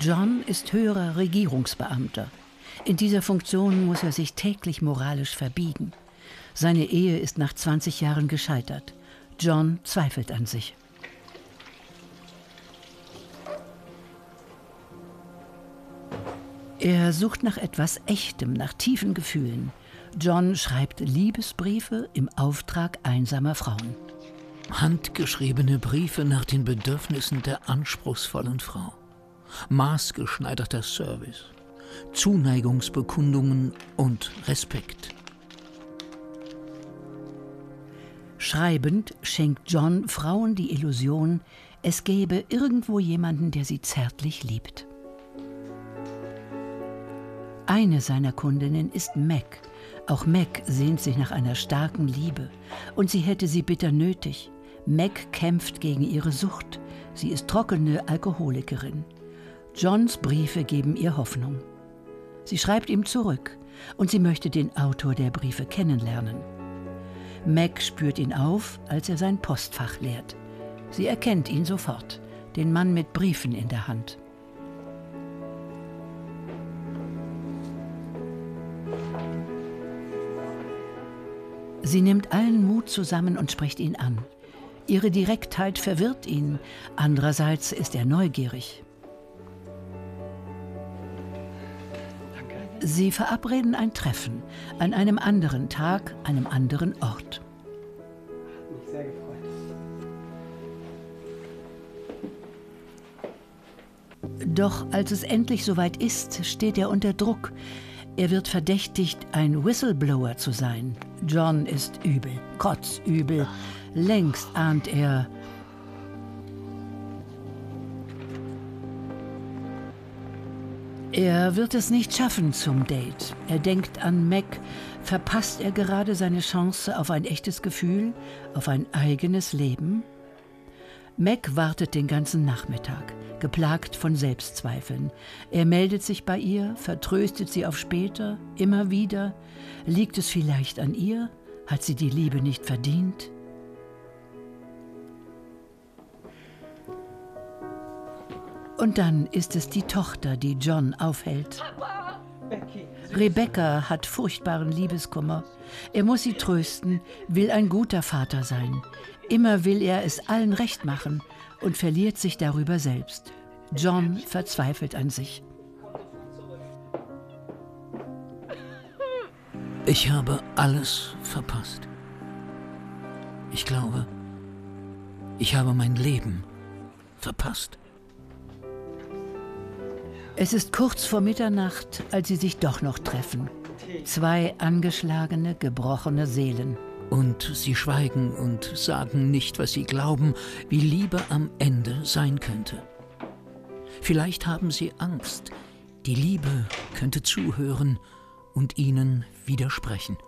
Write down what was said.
John ist höherer Regierungsbeamter. In dieser Funktion muss er sich täglich moralisch verbiegen. Seine Ehe ist nach 20 Jahren gescheitert. John zweifelt an sich. Er sucht nach etwas Echtem, nach tiefen Gefühlen. John schreibt Liebesbriefe im Auftrag einsamer Frauen. Handgeschriebene Briefe nach den Bedürfnissen der anspruchsvollen Frau. Maßgeschneiderter Service. Zuneigungsbekundungen und Respekt. Schreibend schenkt John Frauen die Illusion, es gäbe irgendwo jemanden, der sie zärtlich liebt. Eine seiner Kundinnen ist Mac. Auch Mac sehnt sich nach einer starken Liebe. Und sie hätte sie bitter nötig. Mac kämpft gegen ihre Sucht. Sie ist trockene Alkoholikerin. Johns Briefe geben ihr Hoffnung. Sie schreibt ihm zurück und sie möchte den Autor der Briefe kennenlernen. Mac spürt ihn auf, als er sein Postfach leert. Sie erkennt ihn sofort, den Mann mit Briefen in der Hand. Sie nimmt allen Mut zusammen und spricht ihn an. Ihre Direktheit verwirrt ihn, andererseits ist er neugierig. Sie verabreden ein Treffen an einem anderen Tag, einem anderen Ort. Mich sehr gefreut. Doch als es endlich soweit ist, steht er unter Druck. Er wird verdächtigt, ein Whistleblower zu sein. John ist übel, kotzübel. Längst ahnt er. Er wird es nicht schaffen zum Date. Er denkt an Mac. Verpasst er gerade seine Chance auf ein echtes Gefühl, auf ein eigenes Leben? Mac wartet den ganzen Nachmittag geplagt von Selbstzweifeln. Er meldet sich bei ihr, vertröstet sie auf später, immer wieder. Liegt es vielleicht an ihr? Hat sie die Liebe nicht verdient? Und dann ist es die Tochter, die John aufhält. Rebecca hat furchtbaren Liebeskummer. Er muss sie trösten, will ein guter Vater sein. Immer will er es allen recht machen und verliert sich darüber selbst. John verzweifelt an sich. Ich habe alles verpasst. Ich glaube, ich habe mein Leben verpasst. Es ist kurz vor Mitternacht, als sie sich doch noch treffen. Zwei angeschlagene, gebrochene Seelen. Und sie schweigen und sagen nicht, was sie glauben, wie Liebe am Ende sein könnte. Vielleicht haben sie Angst, die Liebe könnte zuhören und ihnen widersprechen.